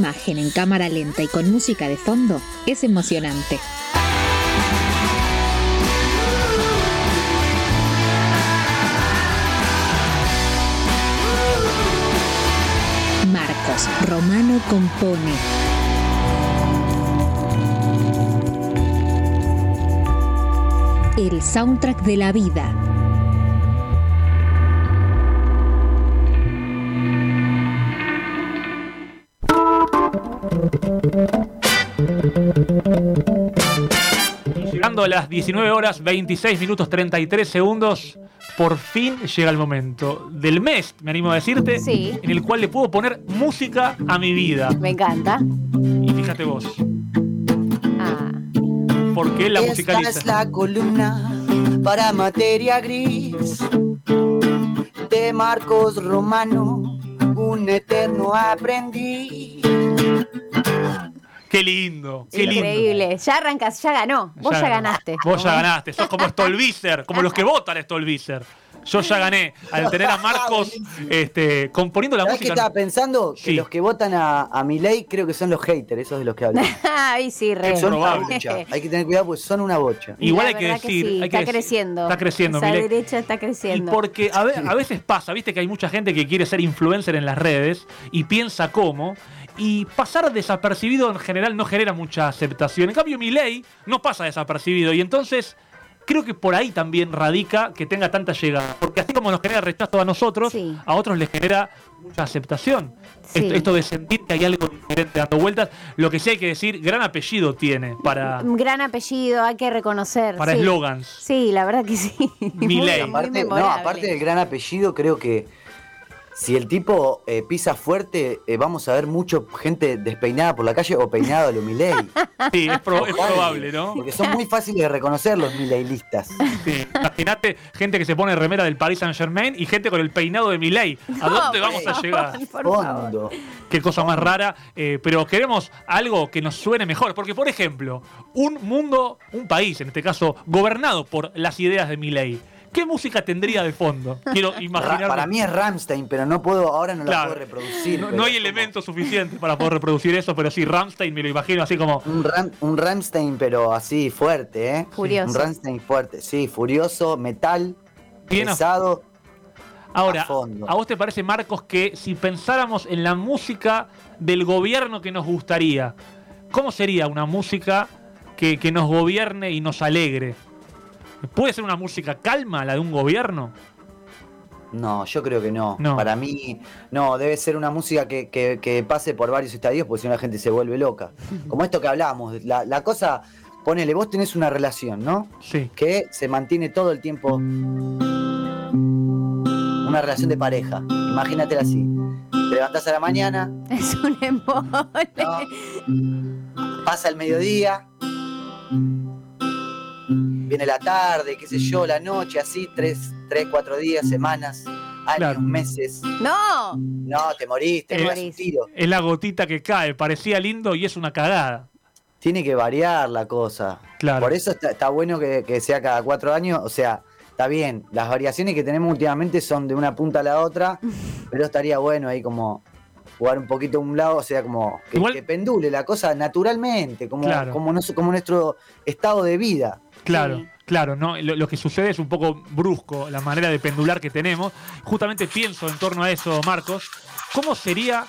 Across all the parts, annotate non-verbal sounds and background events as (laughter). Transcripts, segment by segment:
imagen en cámara lenta y con música de fondo es emocionante. Marcos Romano compone. El soundtrack de la vida. Llegando a las 19 horas 26 minutos 33 segundos, por fin llega el momento del mes, me animo a decirte, Sí. en el cual le puedo poner música a mi vida. Me encanta. Y fíjate vos, Ah, porque la Esta musicaliza. es la columna para materia gris de Marcos Romano, un eterno aprendiz. Qué lindo, qué lindo. increíble. Ya arrancas, ya ganó. Vos ya, ganaste. Vos ya ganaste. Sos como Stolbizer, como los que votan a Stolbizer. Yo ya gané al tener a Marcos este, componiendo la ¿Sabés qué música. estaba pensando? Que Sí. los que votan a, a Milei creo que son los haters, esos de los que hablan. (laughs) Ay, sí, re. son una bocha. Hay que tener cuidado porque son una bocha. Igual hay que decir. sí, hay que está decir- creciendo. Está creciendo, Esa derecha está Y creciendo. porque a, ve- a veces pasa, viste que hay mucha gente que quiere ser influencer en las redes y piensa cómo. Y pasar desapercibido en general no genera mucha aceptación. En cambio, mi ley no pasa desapercibido. Y entonces creo que por ahí también radica que tenga tanta llegada. Porque así como nos genera rechazo a nosotros, Sí. a otros les genera mucha aceptación. Sí. Esto, esto de sentir que hay algo diferente dando vueltas. Lo que sí hay que decir, gran apellido tiene para Un gran apellido, hay que reconocer. para eslogans. Sí, la verdad que sí. Muy Aparte, no, aparte del gran apellido, creo que si el tipo eh, pisa fuerte, eh, vamos a ver mucha gente despeinada por la calle o peinado a lo Milei. (laughs) Sí, es, pro- es Ojalá. probable, ¿no? Porque son muy fáciles de reconocer los Mileilistas. Sí, Imagínate gente que se pone remera del Paris Saint Germain y gente con el peinado de Milei. ¿A No, dónde (laughs) vamos a llegar? por favor. Qué cosa más rara. eh, pero queremos algo que nos suene mejor. Porque, por ejemplo, un mundo, un país, en este caso, gobernado por las ideas de Milei. ¿Qué música tendría de fondo? Quiero imaginar. para mí es Ramstein, pero no puedo, ahora no la Claro. puedo reproducir. no, hay como elementos suficientes para poder reproducir eso, pero sí, Ramstein me lo imagino así como. Un, Ram- un Ramstein, pero así fuerte, ¿eh? Furioso. Un Ramstein fuerte, sí, furioso, metal, Bien pesado. Ahora, a fondo. ¿a vos te parece, Marcos, que si pensáramos en la música del gobierno que nos gustaría, ¿cómo sería una música que, que nos gobierne y nos alegre? ¿Puede ser una música calma la de un gobierno? No, yo creo que no. No. Para mí, no, debe ser una música que, que- que pase por varios estadios, porque si no la gente se vuelve loca. (laughs) Como esto que hablábamos, la, la cosa, ponele, vos tenés una relación, ¿no? Sí. Que se mantiene todo el tiempo. Una relación de pareja. Imagínatela así. Te levantás a la mañana, (laughs) Es un embole. ¿no? pasa el mediodía, viene la tarde, qué sé yo, la noche, así, tres, tres cuatro días, semanas, años, Claro. meses. No. No, te morís, te, un morís. tiro. Es la gotita que cae, parecía lindo y es una cagada. Tiene que variar la cosa. Claro. Por eso está, está bueno que, que sea cada cuatro años. O sea, está bien. Las variaciones que tenemos últimamente son de una punta a la otra, (laughs) pero estaría bueno ahí como jugar un poquito a un lado, o sea, como que, Igual- que pendule la cosa naturalmente, como, Claro. como, nos- como nuestro estado de vida. Claro, Sí. claro, ¿no? Lo, lo que sucede es un poco brusco la manera de pendular que tenemos. Justamente pienso en torno a eso, Marcos. ¿Cómo sería?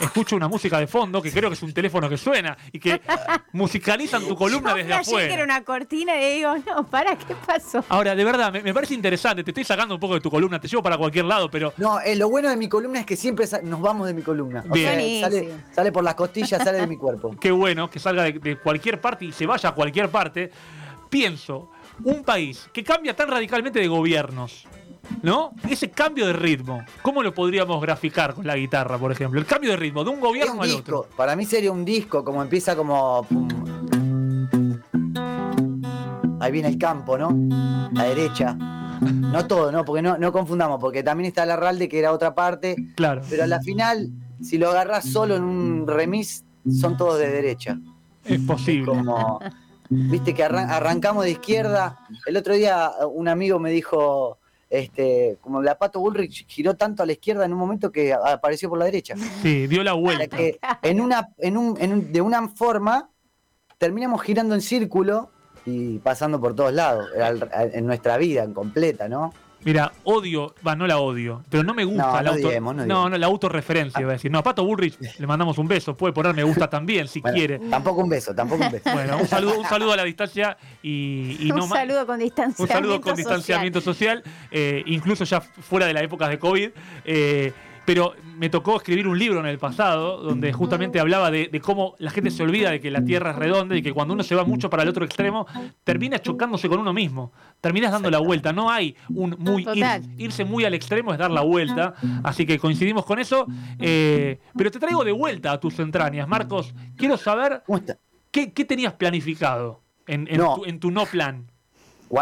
Escucho una música de fondo, que creo que es un teléfono que suena y que (laughs) musicalizan tu columna Yo desde flashé que era afuera. una cortina y digo, no, para, ¿qué pasó? Ahora, de verdad, me, me parece interesante. Te estoy sacando un poco de tu columna, te llevo para cualquier lado, pero No, eh, lo bueno de mi columna es que siempre nos vamos de mi columna. O Bien. sea, sale, sale por las costillas, sale de mi cuerpo. (laughs) qué bueno que salga de, de cualquier parte y se vaya a cualquier parte. Pienso, un país que cambia tan radicalmente de gobiernos, ¿no? Ese cambio de ritmo, ¿cómo lo podríamos graficar con la guitarra, por ejemplo? El cambio de ritmo de un gobierno un al disco. otro. Para mí sería un disco, como empieza como. Ahí viene el campo, ¿no? La derecha. No todo, ¿no? Porque no, no confundamos, porque también está la Ralde, que era otra parte. Claro. Pero a la final, si lo agarrás solo en un remis, son todos de derecha. Es posible. Como. Viste que arran- arrancamos de izquierda. El otro día un amigo me dijo. este, como la Pato Bullrich giró tanto a la izquierda en un momento que apareció por la derecha. Sí, dio la vuelta. que en una, en un, en un- de una forma terminamos girando en círculo y pasando por todos lados, en nuestra vida en completa, ¿no? Mira, odio, va, no la odio, pero no me gusta No, la no auto. no no, la autorreferencia, iba a decir. No, a Pato Bullrich (laughs) le mandamos un beso, puede poner me gusta también si Bueno, quiere. Tampoco un beso, tampoco un beso. Bueno, un saludo, un saludo a la distancia y, y un no más. saludo con distanciamiento Un saludo con distanciamiento social, eh, incluso ya fuera de la época de COVID. eh, pero me tocó escribir un libro en el pasado donde justamente hablaba de, de cómo la gente se olvida de que la Tierra es redonda y que cuando uno se va mucho para el otro extremo, termina chocándose con uno mismo. Terminas dando la vuelta. No hay un muy ir- irse muy al extremo es dar la vuelta. Así que coincidimos con eso. eh, pero te traigo de vuelta a tus entrañas, Marcos. Quiero saber ¿Cómo está? qué, qué tenías planificado en, en No. tu, en tu no plan.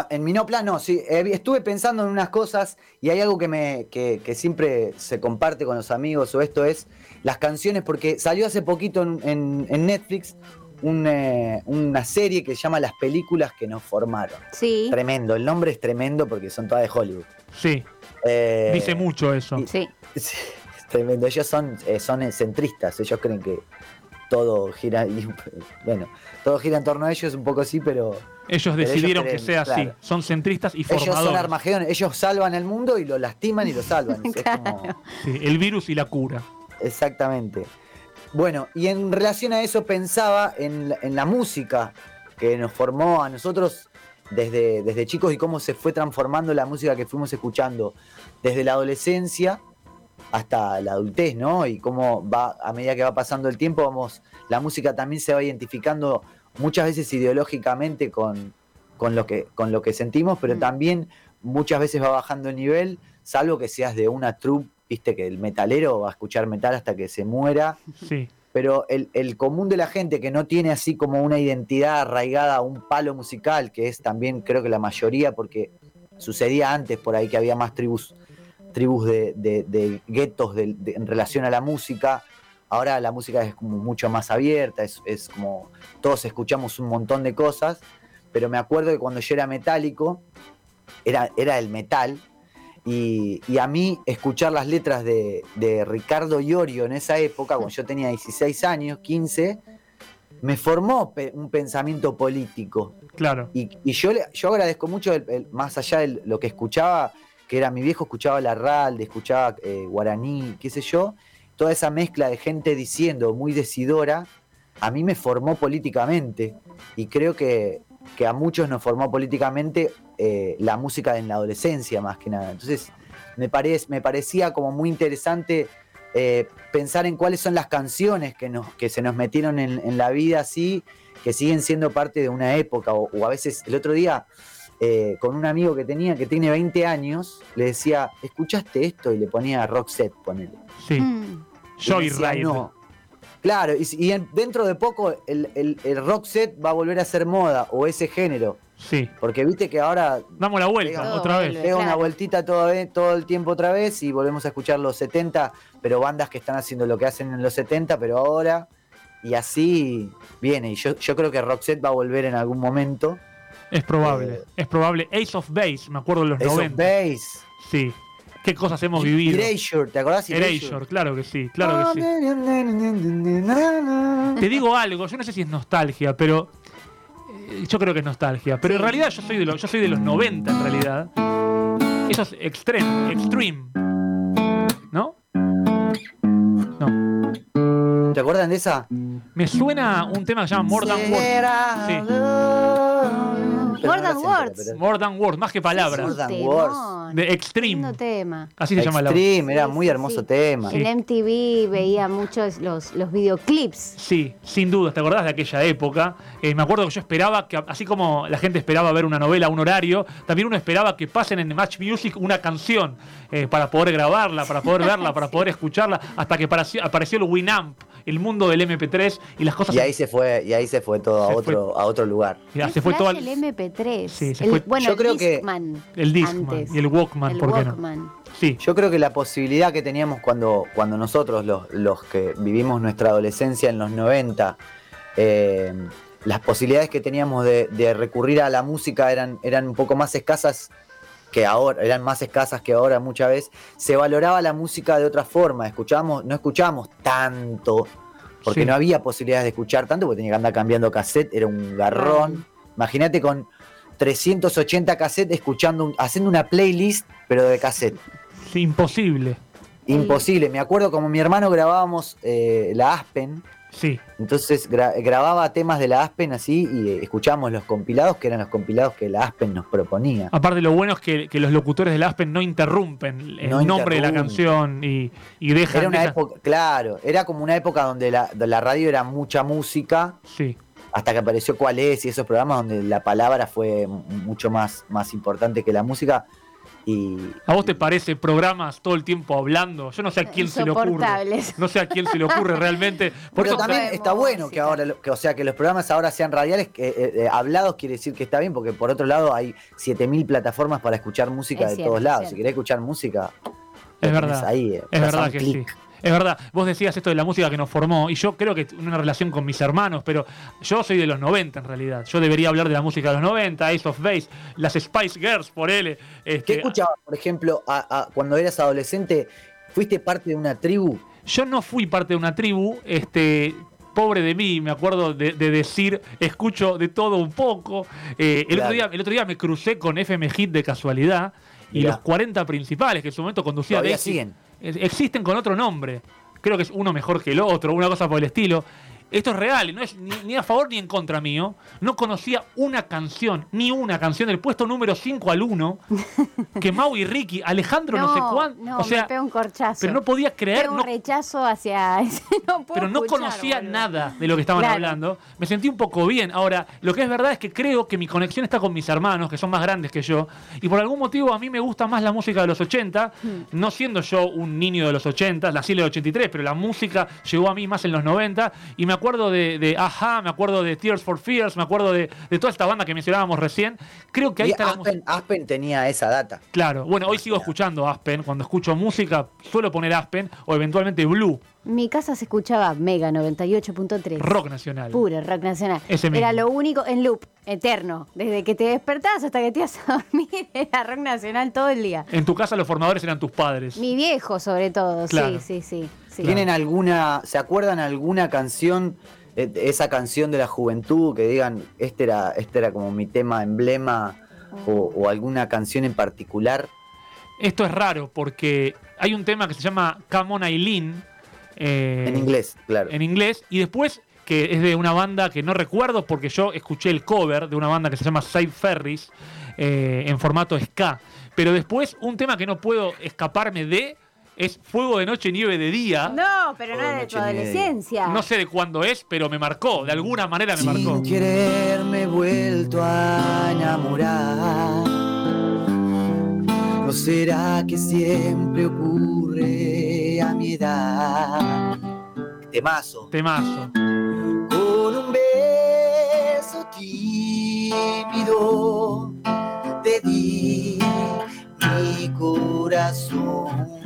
En mi no plan, no, sí. eh, estuve pensando en unas cosas y hay algo que, me, que, que siempre se comparte con los amigos o esto es las canciones, porque salió hace poquito en, en- en Netflix un, eh, una serie que se llama Las películas que nos formaron. Sí, Tremendo, el nombre es tremendo porque son todas de Hollywood. Sí, Eh, dice mucho eso. y- sí. (laughs) Sí, es tremendo. Ellos son, eh, son centristas, ellos creen que todo gira, y, (laughs) bueno, todo gira en torno a ellos, un poco sí, pero Ellos Pero decidieron ellos que sea así. Son centristas y ellos son formadores. Armagedón, ellos salvan el mundo y lo lastiman y lo salvan. Es- (laughs) es como- Sí, el virus y la cura. exactamente. Bueno, y en relación a eso pensaba en, la- en la música que nos formó a nosotros desde, desde chicos y cómo se fue transformando la música que fuimos escuchando desde la adolescencia hasta la adultez, ¿no? Y cómo va, a medida que va pasando el tiempo, vamos, la música también se va identificando muchas veces ideológicamente con, con, lo, que, con lo que sentimos, pero Mm. también muchas veces va bajando el nivel, salvo que seas de una troupe, viste que el metalero va a escuchar metal hasta que se muera, Sí, pero el, el común de la gente que no tiene así como una identidad arraigada a un palo musical, que es también creo que la mayoría, porque sucedía antes por ahí que había más tribus, tribus de, de- de guetos de- de- en relación a la música, ahora la música es como mucho más abierta, es, es como todos escuchamos un montón de cosas, pero me acuerdo que cuando yo era metálico, era, era el metal, y, y a mí escuchar las letras de, de Ricardo Iorio en esa época, cuando yo tenía 16 años, 15, me formó pe- un pensamiento político. claro. Y, y yo, le- yo agradezco mucho, el- el- más allá de lo que escuchaba, que era mi viejo, escuchaba la RALD, escuchaba eh, guaraní, qué sé yo, toda esa mezcla de gente diciendo muy decidora, a mí me formó políticamente. Y creo que, que a muchos nos formó políticamente eh, la música en la adolescencia, más que nada. Entonces, me, parec- me parecía como muy interesante eh, pensar en cuáles son las canciones que, nos, que se nos metieron en, en la vida así, que siguen siendo parte de una época. O, o a veces, el otro día, eh, con un amigo que tenía, que tiene 20 años, le decía, ¿escuchaste esto? Y le ponía Roxette, ponele. Sí. Mm. Y me decía, Joyride. "No". Claro, y, si- y en- dentro de poco el, el, el rock set va a volver a ser moda, o ese género. Sí. Porque viste que ahora Damos la vuelta Pega- otra vez. Todo pega una vueltita todo, todo el tiempo otra vez y volvemos a escuchar los 70, pero bandas que están haciendo lo que hacen en los 70, pero ahora. Y así viene. Y yo, yo creo que Roxette va a volver en algún momento. Es probable. Eh, Es probable. Ace of Base, me acuerdo de los Ace of 90. Base. Sí. Qué cosas hemos vivido. Erasure, ¿te acordás? Erasure, claro que sí, claro que sí. Te digo algo, yo no sé si es nostalgia, pero eh, yo creo que es nostalgia. Pero en realidad yo soy de los, yo soy de los 90 en realidad. Eso es extreme, extreme. ¿No? No. ¿Te acuerdan de esa? Me suena un tema que se llama More Than Words. Sí. More Than Words. pero- More Than Words, más que palabras. More Than Temón. Words. De Extreme. Lindo tema. Así se llama la Extreme, era Sí, muy hermoso sí. tema. Sí. En MTV veía muchos los, los videoclips. Sí, sin duda, ¿te acordás de aquella época? Eh, me acuerdo que yo esperaba que, así como la gente esperaba ver una novela a un horario, también uno esperaba que pasen en Match Music una canción eh, para poder grabarla, para poder (laughs) verla, para poder escucharla, hasta que apareció, apareció el Winamp, el mundo del MP3 y las cosas. Y ahí se fue, y ahí se fue todo a otro, a otro lugar. Qué se fue todo al- el MP3. Sí, se El- fue- Bueno, Yo el creo que- Discman el Discman antes. y el Walkman, El ¿por qué no? Walkman. Sí, Yo creo que la posibilidad que teníamos cuando, cuando nosotros, los, los que vivimos nuestra adolescencia en los 90, eh, las posibilidades que teníamos de, de recurrir a la música eran, eran un poco más escasas que ahora eran más escasas que ahora muchas veces, se valoraba la música de otra forma. Escuchábamos, no escuchábamos tanto, porque Sí. no había posibilidades de escuchar tanto, porque tenía que andar cambiando cassette, era un garrón. Imagínate con 380 cassettes escuchando, un- haciendo una playlist, pero de cassette. Sí, imposible. Imposible. Me acuerdo como mi hermano grabábamos eh, la Aspen, Sí. entonces gra- grababa temas de la Aspen así y eh, escuchábamos los compilados, que eran los compilados que la Aspen nos proponía. Aparte, lo bueno es que, que los locutores del Aspen no interrumpen el No nombre de la canción y, y dejan. Era una dejan- época, claro, era como una época donde la, donde la radio era mucha música, Sí. Hasta que apareció Cuál es y esos programas donde la palabra fue mucho más, más importante que la música. Y ¿A vos te parece programas todo el tiempo hablando? Yo no sé a quién se le ocurre. No sé a quién se le ocurre realmente. (laughs) Por Pero eso también está bueno que ahora, que, o sea, que los programas ahora sean radiales, que, eh, eh, hablados quiere decir que está bien, porque por otro lado hay 7000 plataformas para escuchar música Es de cierto, todos lados. Si querés escuchar música, Es verdad. ahí, eh, Es verdad que clic. sí. Es verdad, vos decías esto de la música que nos formó, y yo creo que una relación con mis hermanos, pero yo soy de los 90 en realidad. Yo debería hablar de la música de los 90, Ace of Base, las Spice Girls, por. ¿Qué Este, escuchabas, por ejemplo, a- a- cuando eras adolescente? ¿Fuiste parte de una tribu? Yo no fui parte de una tribu, este. Pobre de mí, me acuerdo de, de decir, escucho de todo un poco. Eh, el, Claro. otro día, el otro día me crucé con FM Hit de casualidad y Mirá. los 40 principales que en su momento conducía Todavía Daisy, siguen. Existen con otro nombre. Creo que es uno mejor que el otro, una cosa por el estilo. Esto es real, no es ni, ni a favor ni en contra mío. No conocía una canción, ni una canción del puesto número 5 al 1 (laughs) que Mau y Ricky, Alejandro no, sé cuánto. No, o sea, me un corchazo. pero no podía creer, un no, rechazo hacia (laughs) ese. No puedo pero no escuchar, conocía boludo. nada de lo que estaban Claro. hablando. Me sentí un poco bien. Ahora, lo que es verdad es que creo que mi conexión está con mis hermanos, que son más grandes que yo, y por algún motivo a mí me gusta más la música de los 80, Hmm. no siendo yo un niño de los 80, nací en el 83, pero la música llegó a mí más en los 90, y me acuerdo de, de Aja, me acuerdo de Tears for Fears, me acuerdo de, de toda esta banda que mencionábamos recién. Creo que ahí Y está la música. Aspen, tenía esa data. Claro, bueno, hoy sigo escuchando Aspen. Cuando escucho música, suelo poner Aspen o eventualmente Blue, Mi casa se escuchaba Mega 98.3. rock nacional. Puro rock nacional. Ese Era lo único en loop, eterno. Desde que te despertabas hasta que te ibas a (laughs) dormir, era rock nacional todo el día. En tu casa los formadores eran tus padres. Mi viejo, sobre todo. Claro. Sí, sí, sí. Sí. ¿Tienen alguna, se acuerdan alguna canción, eh, esa canción de la juventud, que digan, este era, este era como mi tema emblema, o, o alguna canción en particular? Esto es raro porque hay un tema que se llama Come On Eileen. eh, En inglés, claro. En inglés. Y después que es de una banda que no recuerdo porque yo escuché el cover de una banda que se llama Side Ferris eh, en formato ska. Pero después un tema que no puedo escaparme de es Fuego de Noche, Nieve de Día. No, pero no era de tu adolescencia. No sé de cuándo es, pero me marcó. De alguna manera me marcó. Sin querer me he vuelto a enamorar. ¿No será que siempre ocurre a mi edad? Temazo. Temazo. Con un beso tímido te di mi corazón.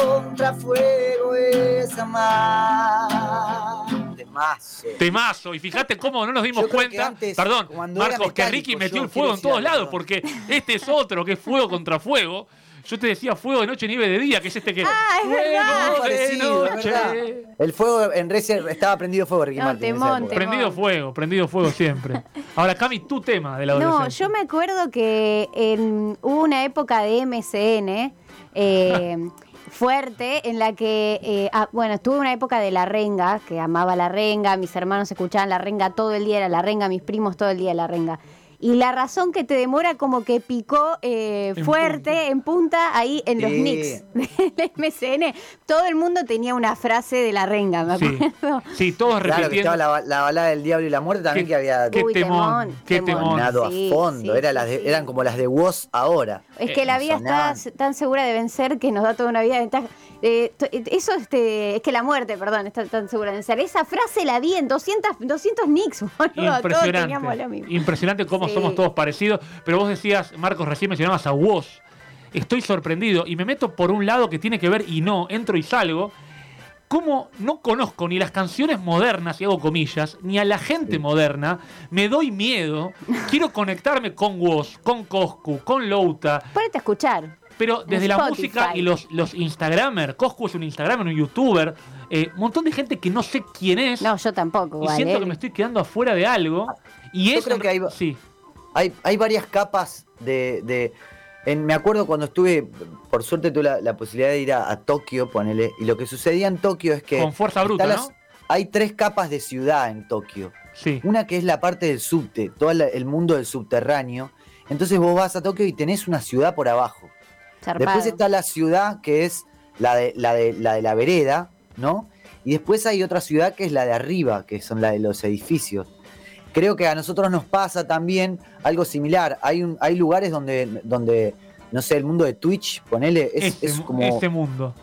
Contra fuego es amar. Temazo. Temazo. Y fíjate cómo no nos dimos cuenta. antes, Perdón, Marcos, que Ricky metió el fuego en todos lados, porque este es otro, que es fuego contra fuego. Yo te decía fuego de noche, nieve de día, que es este que. Ah, es verdad. Fuego de Parecido, noche. verdad. El fuego en Recer estaba prendido fuego Ricky No, Martin. en esa temón, época. temón. Prendido fuego, prendido fuego siempre. (laughs) Ahora, Cami, tu tema de la No, yo me acuerdo que en- hubo una época de MCN eh, (laughs) fuerte en la que, eh, ah, bueno, estuve una época de la renga, que amaba la renga, mis hermanos escuchaban la renga todo el día, era la renga, mis primos todo el día la renga. Y la razón que te demora como que picó eh, fuerte, punta. en punta, ahí en los Sí. nicks (laughs) del MCN, todo el mundo tenía una frase de la renga, me Sí. acuerdo. Sí, todos Claro, que estaba la, la balada del diablo y la muerte también que había qué Uy, temón, qué temón. Sí, a fondo. sí, Era sí, las de- sí. Eran como las de Woz ahora. Es que la vida está tan segura de vencer que nos da toda una vida de ventaja. Eh, to- eso este, es que la muerte, perdón, está tan segura de vencer. Esa frase la di en 200, 200 nicks, boludo. Todos teníamos lo Impresionante. mismo. Impresionante cómo Sí. somos todos parecidos. Pero vos decías, Marcos, recién mencionabas a Woz. Estoy sorprendido y me meto por un lado que tiene que ver y no, entro y salgo. cómo no conozco ni las canciones modernas, y hago comillas, ni a la gente moderna, me doy miedo, quiero conectarme con Woz, con Coscu, con Louta, Ponete a escuchar. Pero desde la música y los, los Instagramers, Coscu es un Instagramer, un YouTuber, eh, un montón de gente que no sé quién es, No, yo tampoco, y siento ¿eh? que me estoy quedando afuera de algo, y Yo eso... creo que hay- Sí, Hay, hay varias capas de. de- en- me acuerdo cuando estuve, por suerte tuve la, la posibilidad de ir a, a Tokio, ponele, y lo que sucedía en Tokio es que. con fuerza bruta, las- ¿no? Hay tres capas de ciudad en Tokio. Sí. Una que es la parte del subte, todo el mundo del subterráneo. Entonces vos vas a Tokio y tenés una ciudad por abajo. Zarpado. Después está la ciudad que es la de, la de la de la vereda, ¿no? Y después hay otra ciudad que es la de arriba, que son la de los edificios. Creo que a nosotros nos pasa también algo similar. Hay, un, hay lugares donde, donde, no sé, el mundo de Twitch, ponele, es, Ese, es como, ese mundo.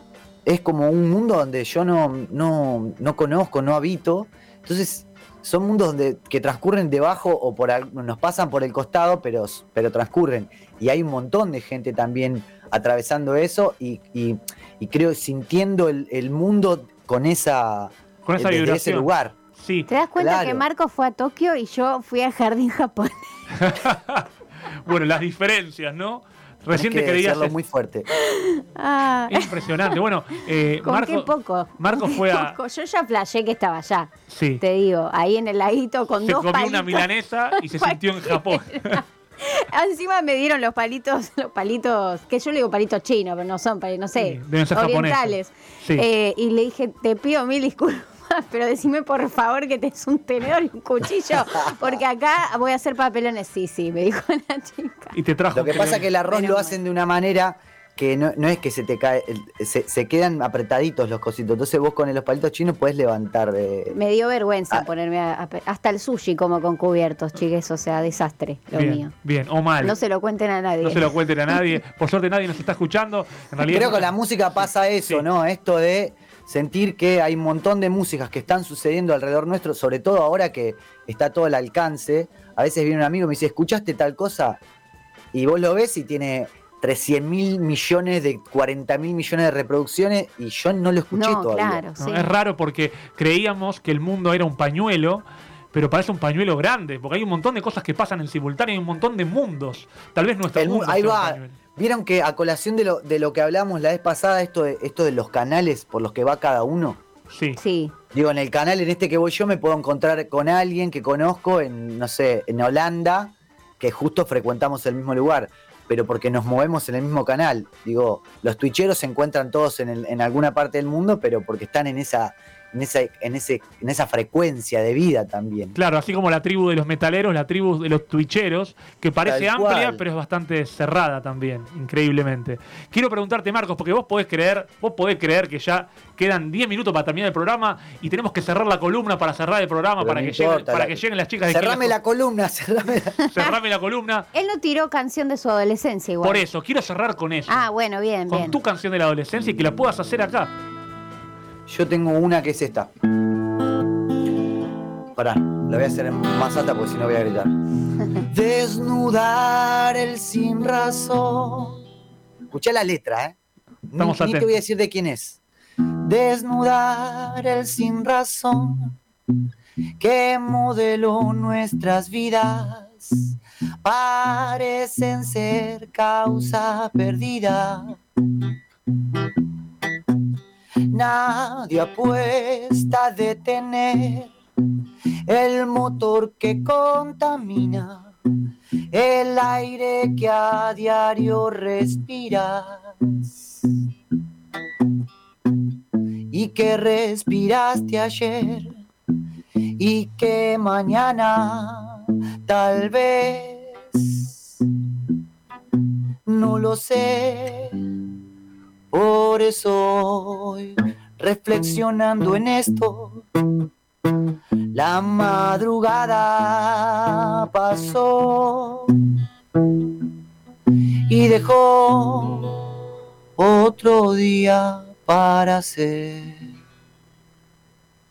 es como un mundo donde yo no, no, no conozco, no habito. Entonces, son mundos donde, que transcurren debajo o por nos pasan por el costado, pero, pero transcurren. Y hay un montón de gente también atravesando eso y, y- y creo sintiendo el, el mundo con esa, Con esa desde ese lugar. Sí. ¿Te das cuenta Claro. que Marco fue a Tokio y yo fui al jardín japonés? (laughs) Bueno, las diferencias, ¿no? Recién te creías. muy fuerte. Ah, Es impresionante. Bueno, eh, (laughs) con Marco, qué poco. Marco fue a- (laughs) poco. Yo ya flashé que estaba allá. Sí. Te digo, ahí en el laguito con Se dos comió palitos. una milanesa y se (laughs) sintió en Japón. Encima me dieron los palitos, los palitos, que yo le digo palitos chinos, pero no son palitos, no sé, Sí, deben ser orientales. Sí. Eh, y le dije, te pido mil disculpas, (laughs) pero decime por favor que tenés un tenedor y un cuchillo, porque acá voy a hacer papelones. Sí, sí, me dijo la chica. Y te trajo. Lo que pasa es que el arroz lo hacen de una manera que no, no es que se te cae, se, se quedan apretaditos los cositos. Entonces vos con los palitos chinos puedes levantar. eh, Me dio vergüenza Ah. ponerme a, a- hasta el sushi como con cubiertos, chiques, o sea, desastre lo bien, mío. bien, o mal. No se lo cuenten a nadie. No se lo cuenten a nadie. (laughs) Por suerte nadie nos está escuchando. En realidad Creo que con la música pasa eso, Sí. ¿no? Esto de sentir que hay un montón de músicas que están sucediendo alrededor nuestro, sobre todo ahora que está todo al alcance. A veces viene un amigo y me dice, ¿escuchaste tal cosa? Y vos lo ves y tiene 300 mil millones de 40 mil millones de reproducciones y yo no lo escuché No, todavía. claro, ¿no? sí. Es raro porque creíamos que el mundo era un pañuelo, pero parece un pañuelo grande, porque hay un montón de cosas que pasan en simultáneo, hay un montón de mundos. Tal vez nuestro El mu- mundo ahí sea un va. pañuelo. ¿Vieron que a colación de lo, de lo que hablamos la vez pasada, esto de, esto de los canales por los que va cada uno? Sí. Sí, Digo, en el canal en este que voy yo me puedo encontrar con alguien que conozco en, no sé, en Holanda, que justo frecuentamos el mismo lugar, pero porque nos movemos en el mismo canal. Digo, los twitcheros se encuentran todos en, el- en alguna parte del mundo, pero porque están en esa, en esa, en ese, en esa frecuencia de vida también. Claro, así como la tribu de los metaleros, la tribu de los twitcheros, que parece Tal amplia, cual. pero es bastante cerrada también, increíblemente. Quiero preguntarte, Marcos, porque vos podés creer, vos podés creer que ya quedan 10 minutos para terminar el programa y tenemos que cerrar la columna para cerrar el programa, Pero para, no que, lleguen, para la- que lleguen las chicas de Cerrame la columna, (laughs) cerrame la... (laughs) Cerrame la columna. él no tiró canción de su adolescencia igual. Por eso, quiero cerrar con eso. Ah, bueno, bien, con bien. tu canción de la adolescencia y que la puedas hacer acá. Yo tengo una que es esta. Pará, la voy a hacer más alta porque si no voy a gritar. (laughs) Desnudar el sin razón. Escuchá la letra, ¿eh? Ni- Estamos ni, te voy a decir de quién es. Desnudar el sin razón que modeló nuestras vidas parecen ser causa perdida. Nadie apuesta a detener el motor que contamina el aire que a diario respiras y que respiraste ayer y que mañana tal vez no lo sé. Por eso hoy, reflexionando en esto, la madrugada pasó y dejó otro día para ser.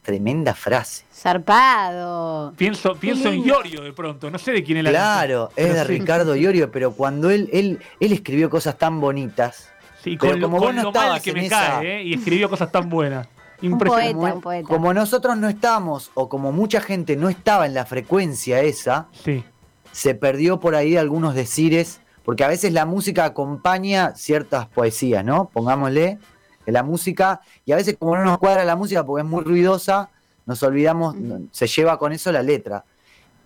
Tremenda frase. Zarpado. Pienso, pienso en. Iorio de pronto, no sé de quién es la Claro, es de sí. Ricardo Iorio, pero cuando él, él, él escribió cosas tan bonitas, Sí, Pero con lo, como con vos no lo que me esa- cae, ¿eh? Y escribió cosas tan buenas. (laughs) Un Impresionante. poeta, un poeta. Como nosotros no estamos, o como mucha gente no estaba en la frecuencia esa, Sí. se perdió por ahí algunos decires, porque a veces la música acompaña ciertas poesías, ¿no? Pongámosle que la música, y a veces como no nos cuadra la música porque es muy ruidosa, nos olvidamos, se lleva con eso la letra.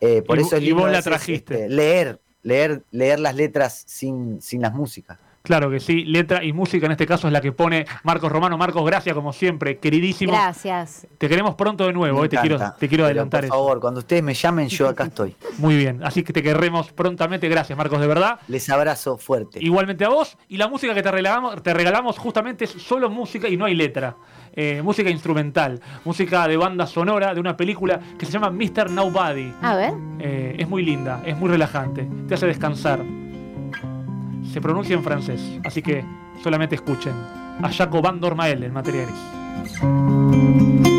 Eh, por Y eso es y vos la trajiste. este, leer, leer, leer las letras sin, sin las músicas. Claro que sí, letra y música en este caso es la que pone Marcos Romano. Marcos, gracias como siempre, queridísimo. Gracias. Te queremos pronto de nuevo, eh, te, quiero, encanta. te quiero Pero, adelantar Por eso. favor, cuando ustedes me llamen, yo acá estoy. (laughs) Muy bien, así que te querremos prontamente. Gracias, Marcos, de verdad. Les abrazo fuerte. Igualmente a vos. Y la música que te regalamos, te regalamos justamente es solo música y no hay letra. Eh, música instrumental, música de banda sonora de una película que se llama Mr. Nobody. A ver. Eh, es muy linda, es muy relajante, te hace descansar. Se pronuncia en francés, así que solamente escuchen. A Jaco Van Dormael en materia gris.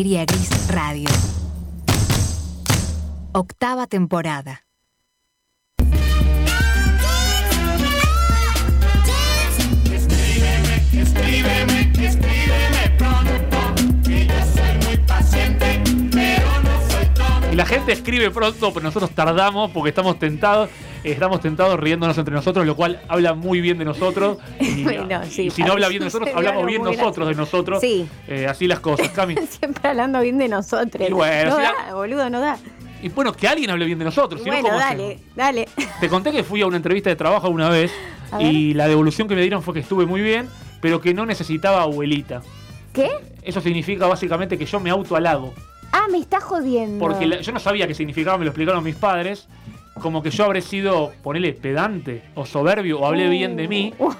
Materia Gris Radio. Octava temporada. La gente escribe pronto, pero nosotros tardamos porque estamos tentados, estamos tentados riéndonos entre nosotros, lo cual habla muy bien de nosotros. (laughs) Y, Bueno, sí, y si no habla bien de nosotros, hablamos bien nosotros de nosotros. Sí. Eh, así las cosas, Cami. (laughs) Siempre hablando bien de nosotros. Y bueno, no si da, la- boludo, no da. Y bueno, que alguien hable bien de nosotros. bueno, ¿cómo dale, hacemos? dale. Te conté que fui a una entrevista de trabajo una vez y la devolución que me dieron fue que estuve muy bien, pero que no necesitaba abuelita. ¿Qué? Eso significa básicamente que yo me autohalago. Ah, me está jodiendo. Porque la- yo no sabía qué significaba, me lo explicaron mis padres. Como que yo habré sido, ponele, pedante o soberbio o hablé bien de mí. Uh.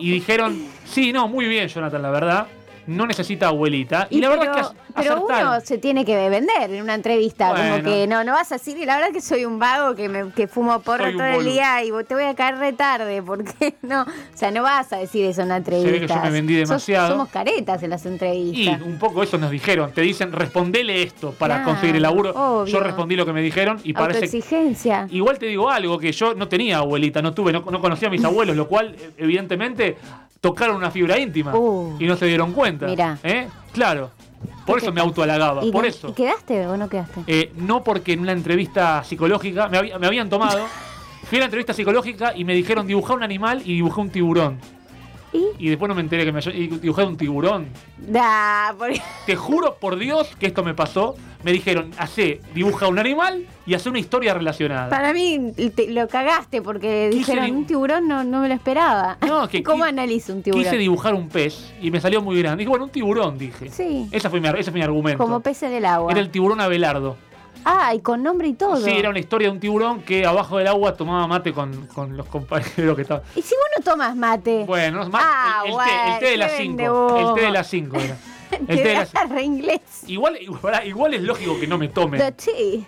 Y dijeron, sí, no, muy bien, Jonathan, la verdad. No necesita abuelita. Y, Y la verdad pero, es que pero uno se tiene que vender en una entrevista, como que no, no vas a decir, y la verdad que soy un vago que me que fumo porro todo el día y te voy a caer re tarde, porque (laughs) no, o sea, no vas a decir eso en una entrevista. ve que yo me vendí demasiado. somos caretas en las Y entrevistas. un poco eso nos dijeron. Te dicen, respondele esto para conseguir el laburo. obvio. Yo respondí lo que me dijeron y parece Autoexigencia. Igual te digo algo, que yo no tenía abuelita, no tuve, no, no conocía a mis abuelos, lo cual, evidentemente, tocaron una fibra íntima Uh. y no se dieron cuenta. Mirá. ¿Eh? Claro. Por eso me autohalagaba, ¿Y, por eso. ¿Y quedaste o no quedaste? Eh, no porque en una entrevista psicológica me, había- me habían tomado. Fui a la entrevista psicológica y me dijeron dibujar un animal y dibujé un tiburón. ¿Y? Y después no me enteré que me y dibujé un tiburón. Te juro por Dios que esto me pasó. Me dijeron, hace, dibuja un animal y hace una historia relacionada. para mí te- lo cagaste porque dijeron di- un tiburón no, no me lo esperaba. No, (laughs) que ¿Cómo analizo un tiburón? Quise dibujar un pez y me salió muy grande. Dije, bueno, un tiburón, dije. Sí, Ese fue mi, ese fue mi argumento. como pez en el agua. Era el tiburón Abelardo. Ah, y con nombre y todo. Sí, era una historia de un tiburón que abajo del agua tomaba mate con, con los compañeros que estaban. ¿Y si vos no tomas mate? Bueno, no, ma- Ah, el, el bueno, té, el té de las vende 5. humo. El té de las 5 era. (laughs) El té de las re inglés. Igual, igual, igual es lógico que no me tomen. Tea.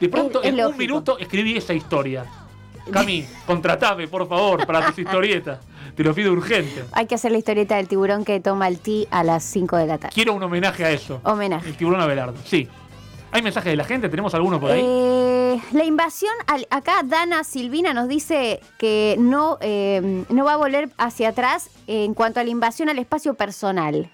De pronto, es en lógico. un minuto escribí esa historia. Cami, contratame, por favor, para tus (laughs) historietas. Te lo pido urgente. Hay que hacer la historieta del tiburón que toma el té a las 5 de la tarde. Quiero un homenaje a eso. Homenaje. El tiburón Abelardo, sí. ¿Hay mensajes de la gente? ¿Tenemos alguno por ahí? Eh, la invasión, al- acá Dana Silvina nos dice que no, eh, no va a volver hacia atrás en cuanto a la invasión al espacio personal.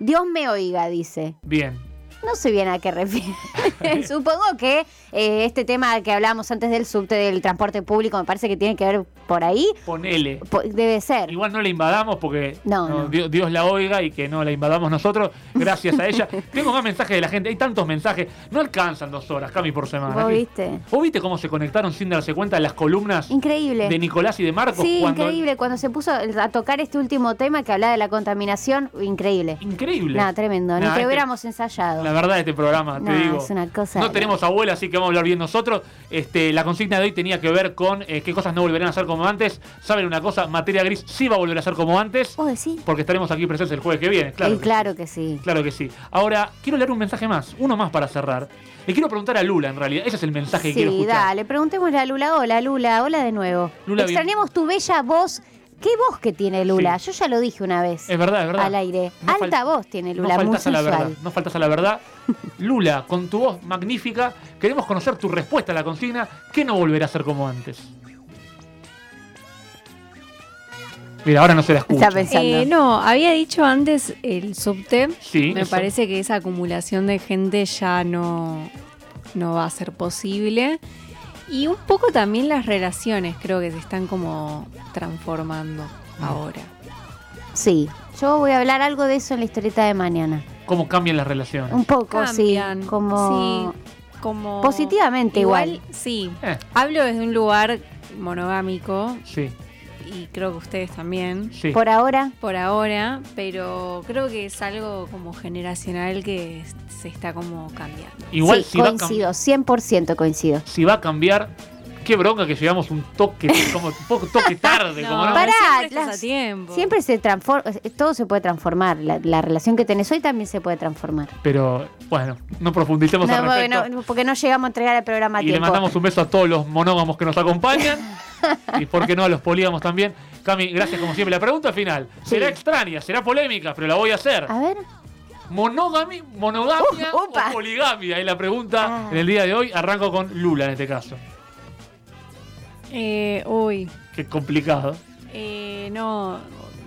Dios me oiga, dice. Bien. No sé bien a qué refiere. (laughs) Supongo que eh, este tema que hablábamos antes del subte del transporte público me parece que tiene que ver por ahí. Ponele. Po- Debe ser. Igual no la invadamos porque No, no. Dios, Dios la oiga y que no la invadamos nosotros, gracias a ella. (laughs) Tengo más mensajes de la gente, hay tantos mensajes, no alcanzan dos horas, Cami, por semana. ¿Vos ¿Qué- viste? ¿Vos viste cómo se conectaron sin darse cuenta las columnas Increíble. de Nicolás y de Marcos? Sí, cuando- increíble. Cuando se puso a tocar este último tema que hablaba de la contaminación, increíble. Increíble. Nada, tremendo. Ni Nah, que este- hubiéramos ensayado. La verdad de este programa, te No, digo. es una cosa No tenemos abuela, así que vamos a hablar bien nosotros. Este, la consigna de hoy tenía que ver con eh, qué cosas no volverán a ser como antes. ¿Saben una cosa? Materia gris sí va a volver a ser como antes, ¿Vos decís? porque estaremos aquí presentes el jueves que viene. Claro. Eh, que claro que sí. Claro que sí. Ahora, quiero leer un mensaje más, uno más para cerrar. Le quiero preguntar a Lula, en realidad. Ese es el mensaje que quiero Sí, escuchar. dale, preguntémosle a Lula. Hola, Lula, hola de nuevo. Lula, bien. Extrañamos tu bella voz. ¿Qué voz que tiene Lula? Yo ya lo dije una vez. Es verdad, es verdad. Al aire. No Alta voz tiene No Lula, muy faltas a la verdad. No faltas a la verdad. (laughs) Lula, con tu voz magnífica, queremos conocer tu respuesta a la consigna. ¿Qué no volverá a ser como antes? Mira, ahora no se la escucha. Está pensando. Eh, no, había dicho antes el subte. Sí, Me eso. parece que esa acumulación de gente ya no, no va a ser posible. Y un poco también las relaciones creo que se están como transformando ahora. Sí, yo voy a hablar algo de eso en la historieta de mañana. ¿Cómo cambian las relaciones? Un poco, Cambian, sí. Como. sí, como Positivamente igual. Sí, Eh, hablo desde un lugar monogámico sí, y creo que ustedes también. sí. Por ahora, por ahora, pero creo que es algo como generacional que se está como cambiando. Igual sí, si, va a cam- coincido, 100% coincido. si va a cambiar, qué bronca que llegamos un toque, como un poco toque (laughs) tarde, como no. Pará, siempre estás las- a tiempo. Siempre se transforma, todo se puede transformar. La, la relación que tenés hoy también se puede transformar. Pero bueno, no profundicemos No, al porque, no, porque no llegamos a entregar el programa a y le mandamos un beso a todos los monógamos que nos acompañan. (laughs) y por qué no a los polígamos también. Cami, gracias como siempre. La pregunta final será extraña, será polémica, pero la voy a hacer. A ver, ¿Monogami, ¿Monogamia Uh, o poligamia? Es la pregunta Ah. en el día de hoy. Arranco con Lula en este caso. Eh, uy, Qué complicado. eh, no,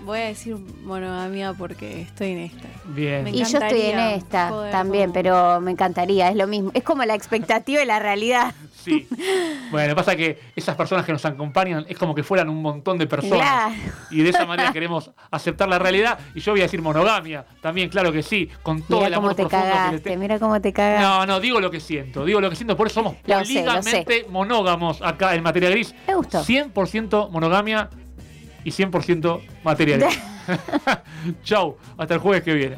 voy a decir monogamia porque estoy en esta. Bien. Me y yo estoy en esta también, como- pero me encantaría, es lo mismo. Es como la expectativa y la realidad. Sí. Bueno, pasa que esas personas que nos acompañan es como que fueran un montón de personas. Claro. Y de esa manera queremos aceptar la realidad. Y yo voy a decir monogamia. También, claro que sí. Con todo Mira el cómo amor te profundo que le cagaste, tengo. mira cómo te cagaste. No, no, digo lo que siento. Digo lo que siento. Por eso somos Lo sé, lo polígamente monógamos acá en materia gris. Me gustó. 100% monogamia y 100% materia gris. (laughs) Chau. Hasta el jueves que viene.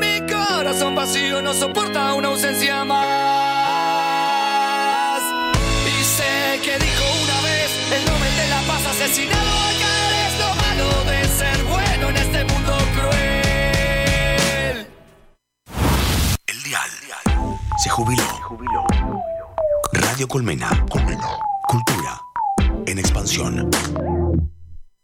Corazón vacío no soporta una ausencia más. Y sé que dijo una vez el Nobel de la Paz asesinado acá es lo malo de ser bueno en este mundo cruel. El dial se jubiló. Radio Colmena. Colmena. Cultura en expansión.